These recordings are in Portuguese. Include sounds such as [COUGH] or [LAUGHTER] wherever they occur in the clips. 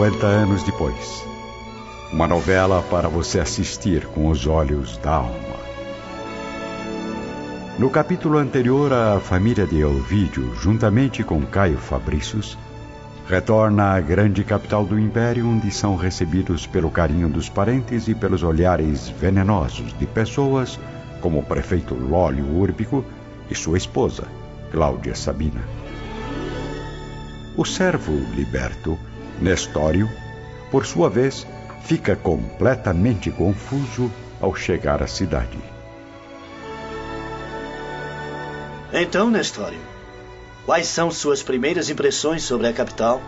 50 anos depois. Uma novela para você assistir com os olhos da alma. No capítulo anterior, a família de Elvídio, juntamente com Caio Fabricius, retorna à grande capital do império, onde são recebidos pelo carinho dos parentes e pelos olhares venenosos de pessoas como o prefeito Lólio Úrbico e sua esposa, Cláudia Sabina. O servo liberto, Nestório, por sua vez, fica completamente confuso ao chegar à cidade. Então, Nestório, quais são suas primeiras impressões sobre a capital?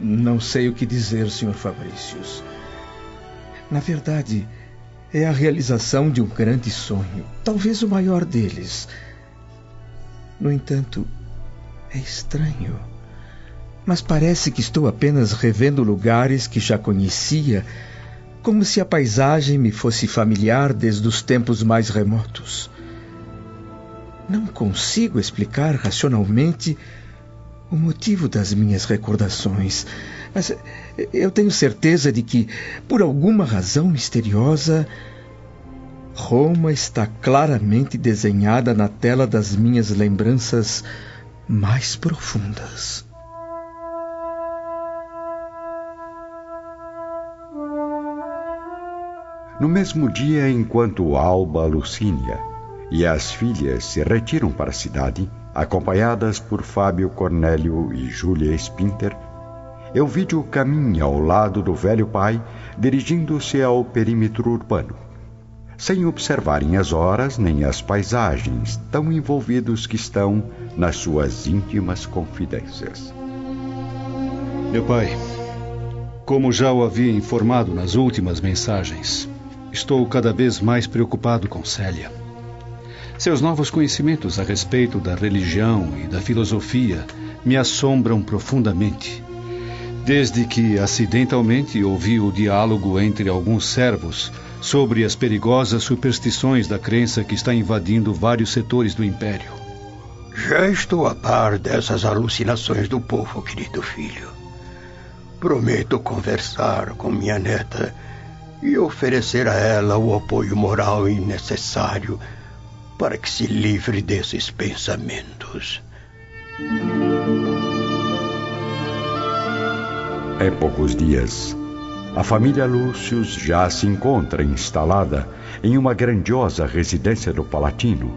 Não sei o que dizer, Sr. Fabricius. Na verdade, é a realização de um grande sonho, talvez o maior deles. No entanto, é estranho mas parece que estou apenas revendo lugares que já conhecia, como se a paisagem me fosse familiar desde os tempos mais remotos. Não consigo explicar racionalmente o motivo das minhas recordações, mas eu tenho certeza de que, por alguma razão misteriosa, Roma está claramente desenhada na tela das minhas lembranças mais profundas. No mesmo dia, enquanto Alba Lucínia e as filhas se retiram para a cidade, acompanhadas por Fábio Cornélio e Júlia Spinter, Elvídio caminha ao lado do velho pai, dirigindo-se ao perímetro urbano, sem observarem as horas nem as paisagens, tão envolvidos que estão nas suas íntimas confidências. Meu pai, como já o havia informado nas últimas mensagens, Estou cada vez mais preocupado com Célia. Seus novos conhecimentos a respeito da religião e da filosofia me assombram profundamente. Desde que acidentalmente ouvi o diálogo entre alguns servos sobre as perigosas superstições da crença que está invadindo vários setores do império. Já estou a par dessas alucinações do povo, querido filho. Prometo conversar com minha neta e oferecer a ela o apoio moral necessário para que se livre desses pensamentos. Em poucos dias, a família Lúcius já se encontra instalada em uma grandiosa residência do Palatino,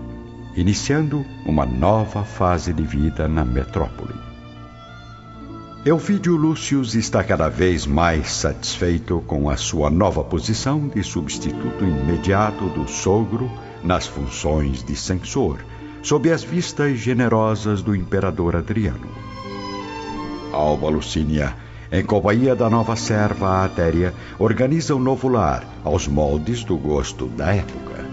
iniciando uma nova fase de vida na metrópole. Elvídio Lúcius está cada vez mais satisfeito com a sua nova posição de substituto imediato do sogro nas funções de censor, sob as vistas generosas do imperador Adriano. Alba Lucínia, em companhia da nova serva Atéria, organiza um novo lar aos moldes do gosto da época.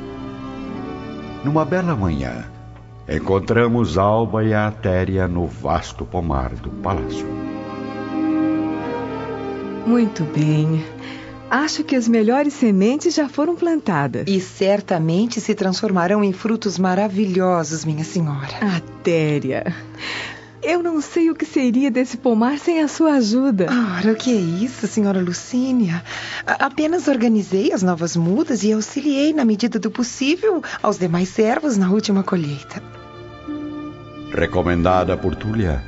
Numa bela manhã, encontramos Alba e Atéria no vasto pomar do palácio. Muito bem. Acho que as melhores sementes já foram plantadas. E certamente se transformarão em frutos maravilhosos, minha senhora. Atéria. Eu não sei o que seria desse pomar sem a sua ajuda. Ora, o que é isso, senhora Lucínia? apenas organizei as novas mudas e auxiliei, na medida do possível, aos demais servos na última colheita. Recomendada por Túlia,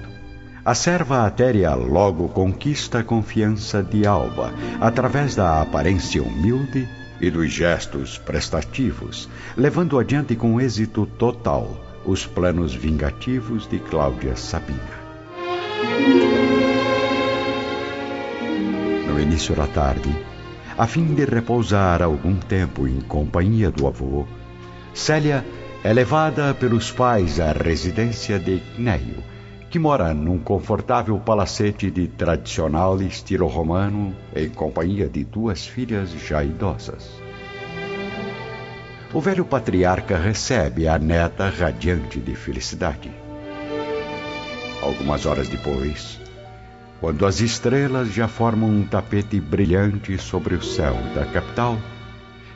a serva Atéria logo conquista a confiança de Alba através da aparência humilde e dos gestos prestativos, levando adiante com êxito total os planos vingativos de Cláudia Sabina. No início da tarde, a fim de repousar algum tempo em companhia do avô, Célia é levada pelos pais à residência de Cneio, que mora num confortável palacete de tradicional estilo romano em companhia de duas filhas já idosas. O velho patriarca recebe a neta radiante de felicidade. Algumas horas depois, quando as estrelas já formam um tapete brilhante sobre o céu da capital,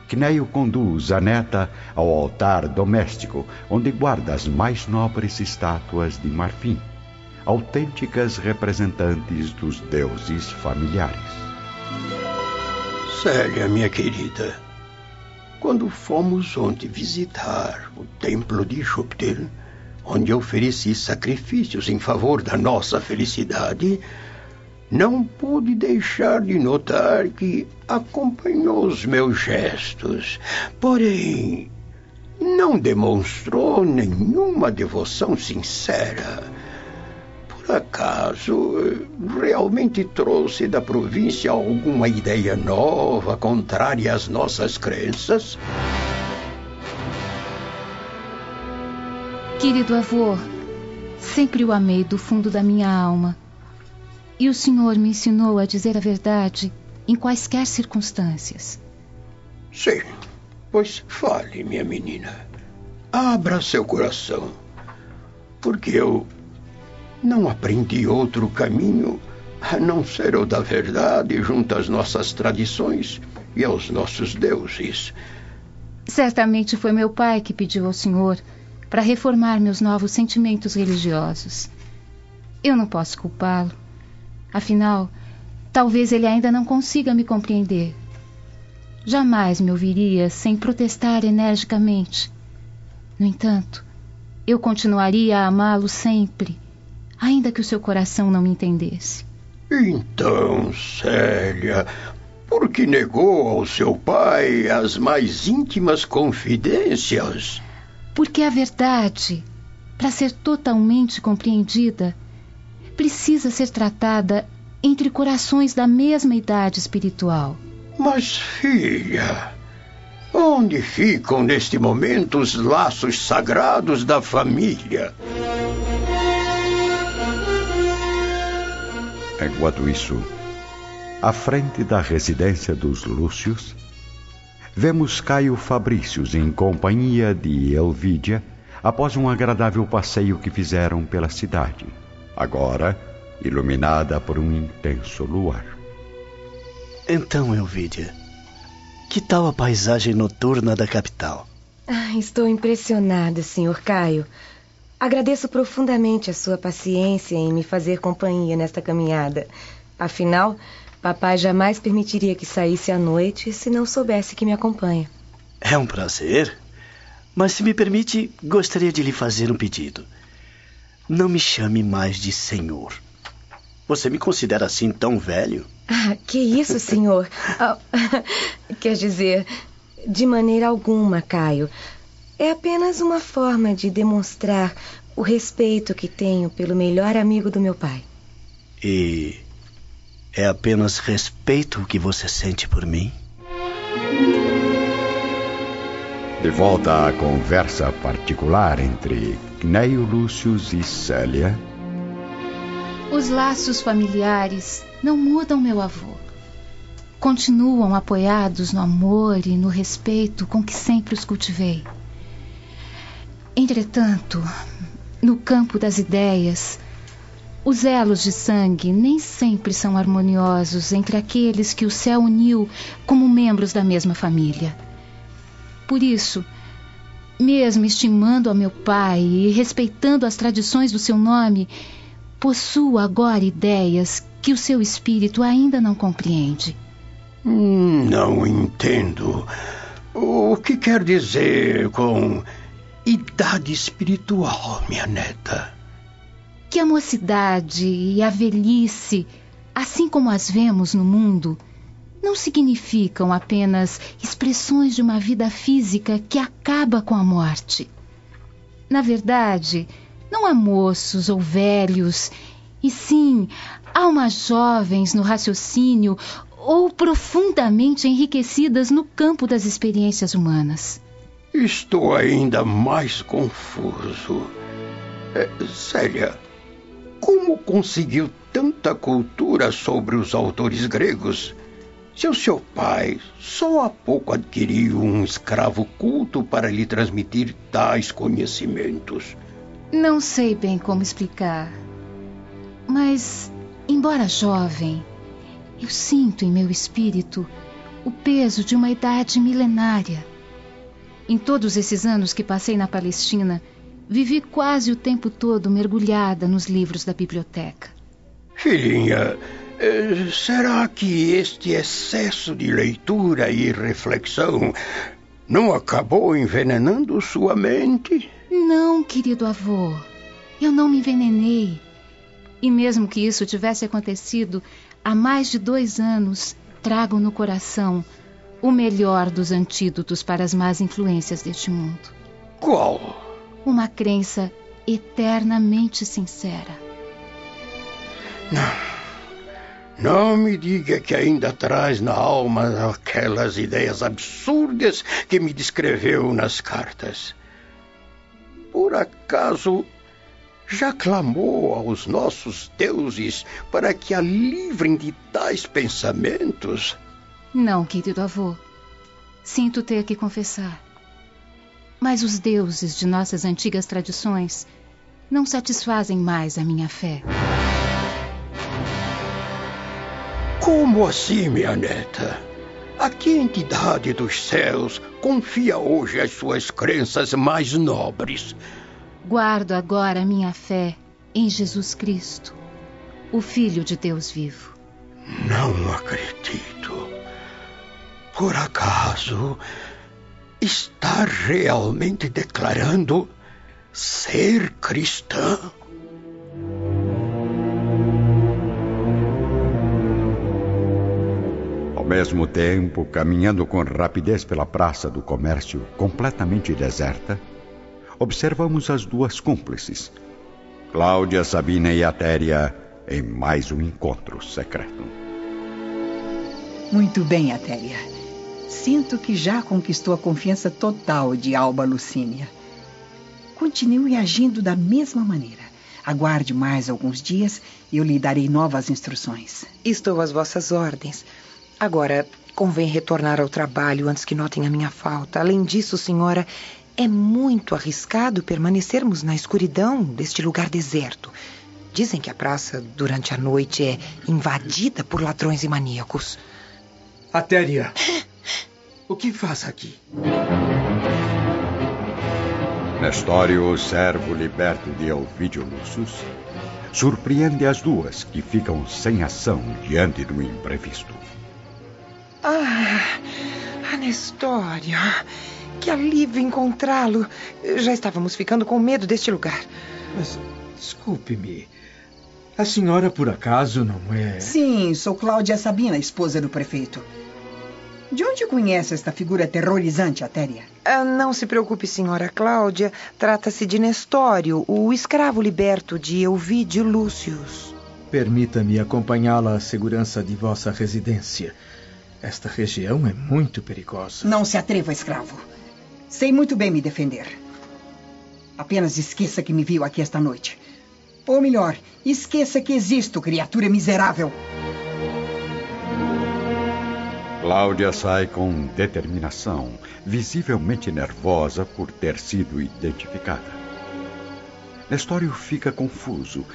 Cneio conduz a neta ao altar doméstico, onde guarda as mais nobres estátuas de marfim autênticas representantes dos deuses familiares. Célia, minha querida, quando fomos ontem visitar o templo de Júpiter, onde ofereci sacrifícios em favor da nossa felicidade, não pude deixar de notar que acompanhou os meus gestos, porém não demonstrou nenhuma devoção sincera. Por acaso realmente trouxe da província alguma ideia nova, contrária às nossas crenças? Querido avô, sempre o amei do fundo da minha alma. E o senhor me ensinou a dizer a verdade em quaisquer circunstâncias. Sim, pois fale, minha menina. Abra seu coração. Porque eu não aprendi outro caminho a não ser o da verdade junto às nossas tradições e aos nossos deuses. Certamente foi meu pai que pediu ao senhor para reformar meus novos sentimentos religiosos. Eu não posso culpá-lo. Afinal, talvez ele ainda não consiga me compreender. Jamais me ouviria sem protestar energicamente. No entanto, eu continuaria a amá-lo sempre, ainda que o seu coração não me entendesse. Então, Célia, por que negou ao seu pai as mais íntimas confidências? Porque a verdade, para ser totalmente compreendida, precisa ser tratada entre corações da mesma idade espiritual. Mas, filha, onde ficam neste momento os laços sagrados da família? Enquanto isso, à frente da residência dos Lúcios, vemos Caio Fabrícios em companhia de Elvídia após um agradável passeio que fizeram pela cidade, agora iluminada por um intenso luar. Então, Elvídia, que tal a paisagem noturna da capital? Ah, estou impressionada, Sr. Caio. Agradeço profundamente a sua paciência em me fazer companhia nesta caminhada. Afinal, Papai jamais permitiria que saísse à noite se não soubesse que me acompanha. É um prazer. Mas se me permite, gostaria de lhe fazer um pedido. Não me chame mais de senhor. Você me considera assim tão velho? Ah, que isso, senhor? [LAUGHS] Ah, [LAUGHS] quer dizer, de maneira alguma, Caio. É apenas uma forma de demonstrar o respeito que tenho pelo melhor amigo do meu pai. E é apenas respeito que você sente por mim? De volta à conversa particular entre Cneio Lúcius e Célia. Os laços familiares não mudam meu avô. Continuam apoiados no amor e no respeito com que sempre os cultivei. Entretanto, no campo das ideias, os elos de sangue nem sempre são harmoniosos entre aqueles que o céu uniu como membros da mesma família. Por isso, mesmo estimando a meu pai e respeitando as tradições do seu nome, possuo agora ideias que o seu espírito ainda não compreende. Hum, não entendo. O que quer dizer com idade espiritual, minha neta? que a mocidade e a velhice, assim como as vemos no mundo, não significam apenas expressões de uma vida física que acaba com a morte. Na verdade, não há moços ou velhos, e sim almas jovens no raciocínio ou profundamente enriquecidas no campo das experiências humanas. Estou ainda mais confuso. É, Célia, como conseguiu tanta cultura sobre os autores gregos? Se o seu pai só há pouco adquiriu um escravo culto para lhe transmitir tais conhecimentos. Não sei bem como explicar. Mas, embora jovem, eu sinto em meu espírito o peso de uma idade milenária. Em todos esses anos que passei na Palestina, Vivi quase o tempo todo mergulhada nos livros da biblioteca. Filhinha, eh, será que este excesso de leitura e reflexão não acabou envenenando sua mente? Não, querido avô. Eu não me envenenei. E mesmo que isso tivesse acontecido há mais de dois anos, trago no coração o melhor dos antídotos para as más influências deste mundo. Qual? Uma crença eternamente sincera. Não. Não me diga que ainda traz na alma aquelas ideias absurdas que me descreveu nas cartas. Por acaso já clamou aos nossos deuses para que a livrem de tais pensamentos? Não, querido avô. Sinto ter que confessar. Mas os deuses de nossas antigas tradições não satisfazem mais a minha fé. Como assim, minha neta? A que entidade dos céus confia hoje as suas crenças mais nobres? Guardo agora minha fé em Jesus Cristo, o Filho de Deus vivo. Não acredito. Por acaso está realmente declarando ser cristã? Ao mesmo tempo, caminhando com rapidez pela praça do comércio completamente deserta, observamos as duas cúmplices, Cláudia, Sabina e Atéria, em mais um encontro secreto. Muito bem, Atéria. Sinto que já conquistou a confiança total de Alba Lucínia. Continue agindo da mesma maneira. Aguarde mais alguns dias e eu lhe darei novas instruções. Estou às vossas ordens. Agora, convém retornar ao trabalho antes que notem a minha falta. Além disso, senhora, é muito arriscado permanecermos na escuridão deste lugar deserto. Dizem que a praça, durante a noite, é invadida por ladrões e maníacos. Atéria, [LAUGHS] o que faz aqui? Nestório, servo liberto de Elvídio Lúcius, surpreende as duas que ficam sem ação diante do imprevisto. Ah, Anestória. Que alívio encontrá-lo. Já estávamos ficando com medo deste lugar. Mas, desculpe-me. A senhora, por acaso, não é. Sim, sou Cláudia Sabina, esposa do prefeito. De onde conhece esta figura aterrorizante, Atéria? Ah, não se preocupe, senhora Cláudia. Trata-se de Nestório, o escravo liberto de Elvídio Lúcius. Permita-me acompanhá-la à segurança de vossa residência. Esta região é muito perigosa. Não se atreva, escravo. Sei muito bem me defender. Apenas esqueça que me viu aqui esta noite. Ou melhor, esqueça que existo, criatura miserável. Cláudia sai com determinação, visivelmente nervosa por ter sido identificada. Nestório fica confuso,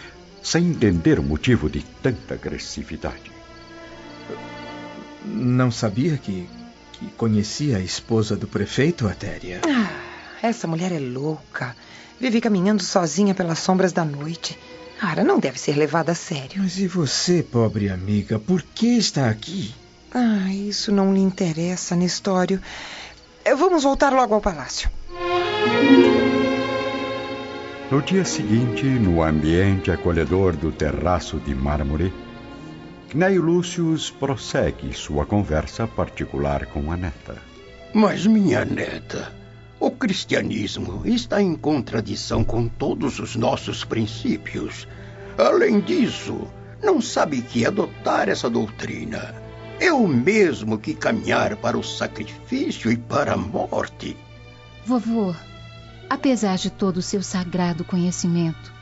sem entender o motivo de tanta agressividade. Não sabia que, que conhecia a esposa do prefeito, Atéria? Ah, essa mulher é louca. Vive caminhando sozinha pelas sombras da noite. Ara não deve ser levada a sério. Mas e você, pobre amiga, por que está aqui? Ah, isso não lhe interessa, Nestório. Eh, Vamos voltar logo ao palácio. No dia seguinte, no ambiente acolhedor do terraço de mármore, Cneio Lúcius prossegue sua conversa particular com a neta. Mas, minha neta, o cristianismo está em contradição com todos os nossos princípios. Além disso, não sabe que adotar essa doutrina é o mesmo que caminhar para o sacrifício e para a morte. Vovô, apesar de todo o seu sagrado conhecimento,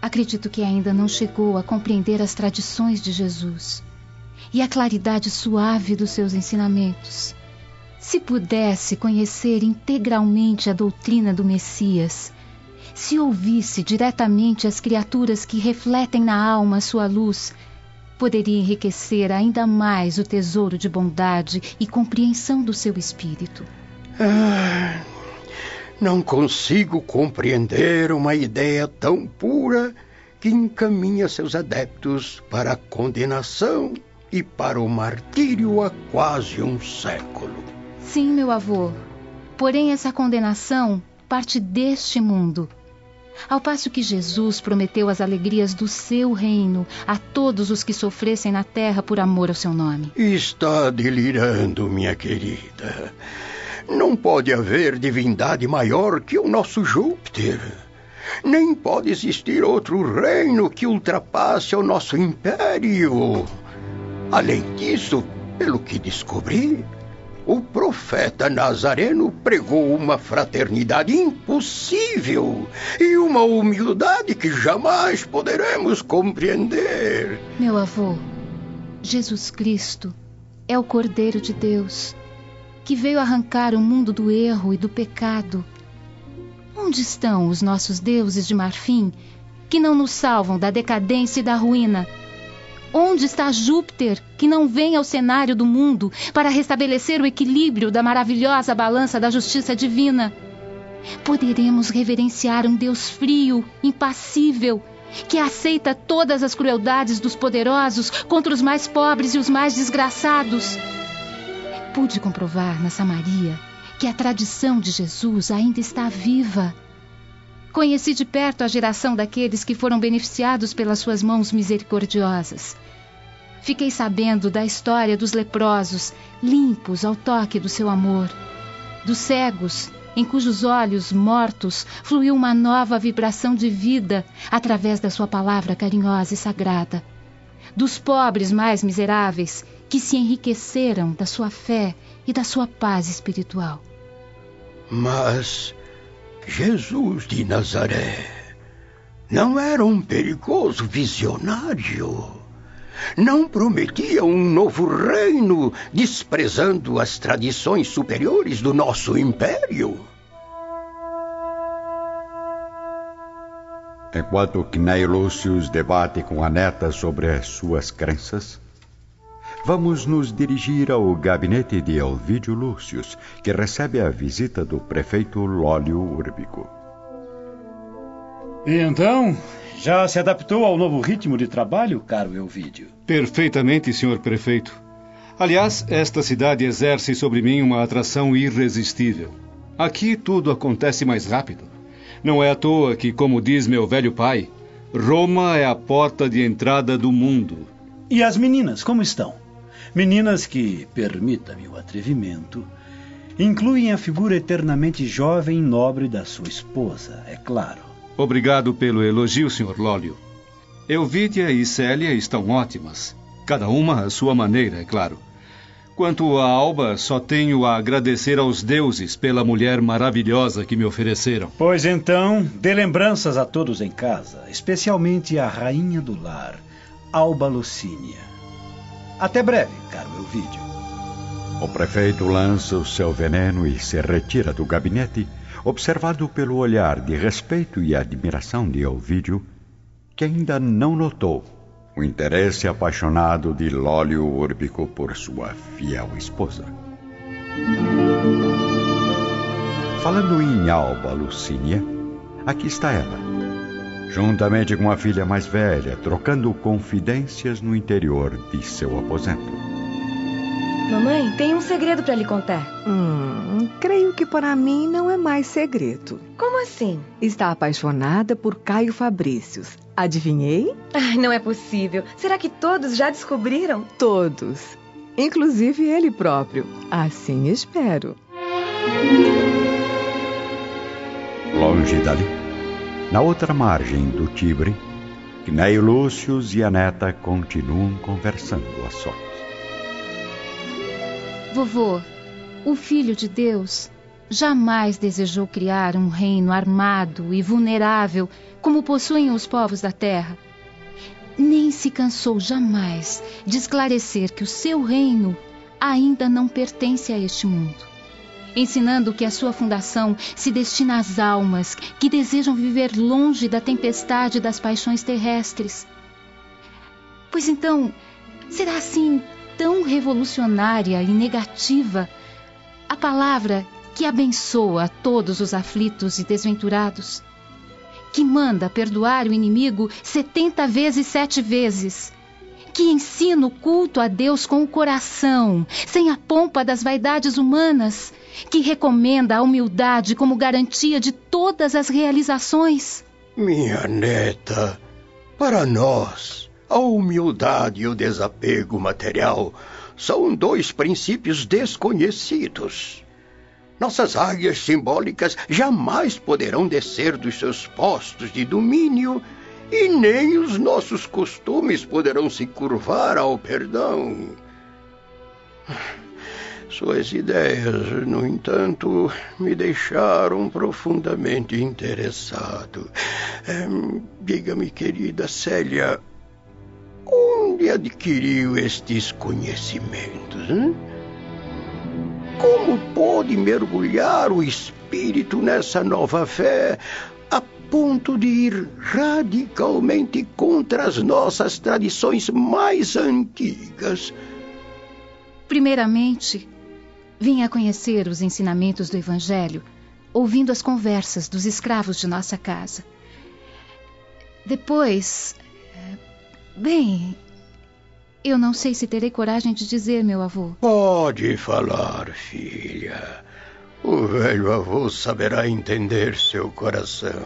acredito que ainda não chegou a compreender as tradições de Jesus e a claridade suave dos seus ensinamentos. Se pudesse conhecer integralmente a doutrina do Messias, se ouvisse diretamente as criaturas que refletem na alma sua luz, poderia enriquecer ainda mais o tesouro de bondade e compreensão do seu espírito. Ah, Não consigo compreender uma ideia tão pura que encaminha seus adeptos para a condenação e para o martírio há quase um século. Sim, meu avô. Porém, essa condenação parte deste mundo. Ao passo que Jesus prometeu as alegrias do seu reino a todos os que sofressem na terra por amor ao seu nome. Está delirando, minha querida. Não pode haver divindade maior que o nosso Júpiter. Nem pode existir outro reino que ultrapasse o nosso império. Além disso, pelo que descobri, o profeta Nazareno pregou uma fraternidade impossível e uma humildade que jamais poderemos compreender. Meu avô, Jesus Cristo é o Cordeiro de Deus que veio arrancar o mundo do erro e do pecado. Onde estão os nossos deuses de marfim que não nos salvam da decadência e da ruína? Onde está Júpiter, que não vem ao cenário do mundo para restabelecer o equilíbrio da maravilhosa balança da justiça divina? Poderemos reverenciar um Deus frio, impassível, que aceita todas as crueldades dos poderosos contra os mais pobres e os mais desgraçados. Pude comprovar na Samaria que a tradição de Jesus ainda está viva. Conheci de perto a geração daqueles que foram beneficiados pelas suas mãos misericordiosas. Fiquei sabendo da história dos leprosos, limpos ao toque do seu amor, dos cegos, em cujos olhos mortos fluiu uma nova vibração de vida através da sua palavra carinhosa e sagrada, dos pobres mais miseráveis que se enriqueceram da sua fé e da sua paz espiritual. Mas Jesus de Nazaré não era um perigoso visionário. Não prometia um novo reino, desprezando as tradições superiores do nosso império. Enquanto Cnei Lúcius debate com a neta sobre as suas crenças, vamos nos dirigir ao gabinete de Elvídio Lúcius, que recebe a visita do prefeito Lólio Urbico. E então, já se adaptou ao novo ritmo de trabalho, caro Elvídio? Perfeitamente, senhor prefeito. Aliás, esta cidade exerce sobre mim uma atração irresistível. Aqui tudo acontece mais rápido. Não é à toa que, como diz meu velho pai, Roma é a porta de entrada do mundo. E as meninas, como estão? Meninas que, permita-me o atrevimento, incluem a figura eternamente jovem e nobre da sua esposa, é claro. Obrigado pelo elogio, Sr. Lólio. Elvídia e Célia estão ótimas. Cada uma à sua maneira, é claro. Quanto a Alba, só tenho a agradecer aos deuses pela mulher maravilhosa que me ofereceram. Pois então, dê lembranças a todos em casa, especialmente à rainha do lar, Alba Lucínia. Até breve, caro Elvídio. O prefeito lança o seu veneno e se retira do gabinete, observado pelo olhar de respeito e admiração de Ovídio, que ainda não notou o interesse apaixonado de Lólio Úrbico por sua fiel esposa. Falando em Alba Lucínia, aqui está ela, juntamente com a filha mais velha, trocando confidências no interior de seu aposento. Mamãe, tem um segredo para lhe contar. Hum, creio que para mim não é mais segredo. Como assim? Está apaixonada por Caio Fabrícios. Adivinhei? Ai, não é possível. Será que todos já descobriram? Todos. Inclusive ele próprio. Assim espero. Longe dali, na outra margem do Tibre, Cneio Lúcius e a neta continuam conversando a sós. Vovô, o Filho de Deus jamais desejou criar um reino armado e vulnerável como possuem os povos da terra. Nem se cansou jamais de esclarecer que o seu reino ainda não pertence a este mundo, ensinando que a sua fundação se destina às almas que desejam viver longe da tempestade das paixões terrestres. Pois então, será assim tão revolucionária e negativa a palavra que abençoa todos os aflitos e desventurados, que manda perdoar o inimigo setenta vezes sete vezes, que ensina o culto a Deus com o coração, sem a pompa das vaidades humanas, que recomenda a humildade como garantia de todas as realizações. Minha neta, para nós, a humildade e o desapego material são dois princípios desconhecidos. Nossas águias simbólicas jamais poderão descer dos seus postos de domínio e nem os nossos costumes poderão se curvar ao perdão. Suas ideias, no entanto, me deixaram profundamente interessado. É, Diga-me, querida Célia, onde adquiriu estes conhecimentos? Hein? Como pôde mergulhar o espírito nessa nova fé ponto de ir radicalmente contra as nossas tradições mais antigas? Primeiramente, vim a conhecer os ensinamentos do Evangelho, ouvindo as conversas dos escravos de nossa casa. Depois. Eh, bem, eu não sei se terei coragem de dizer, meu avô. Pode falar, filha. O velho avô saberá entender seu coração.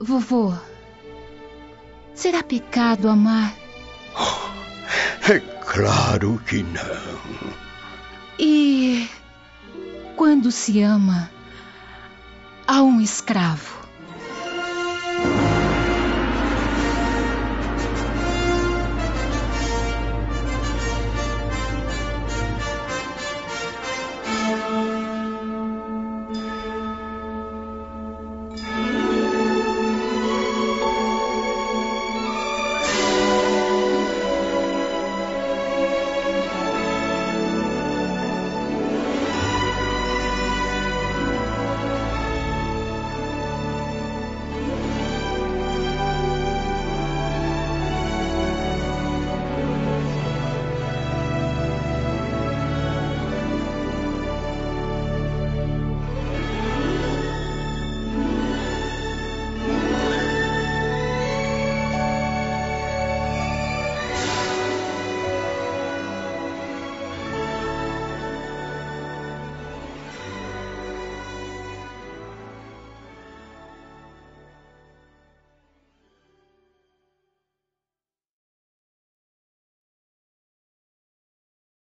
Vovô, será pecado amar? É claro que não. E quando se ama a um escravo?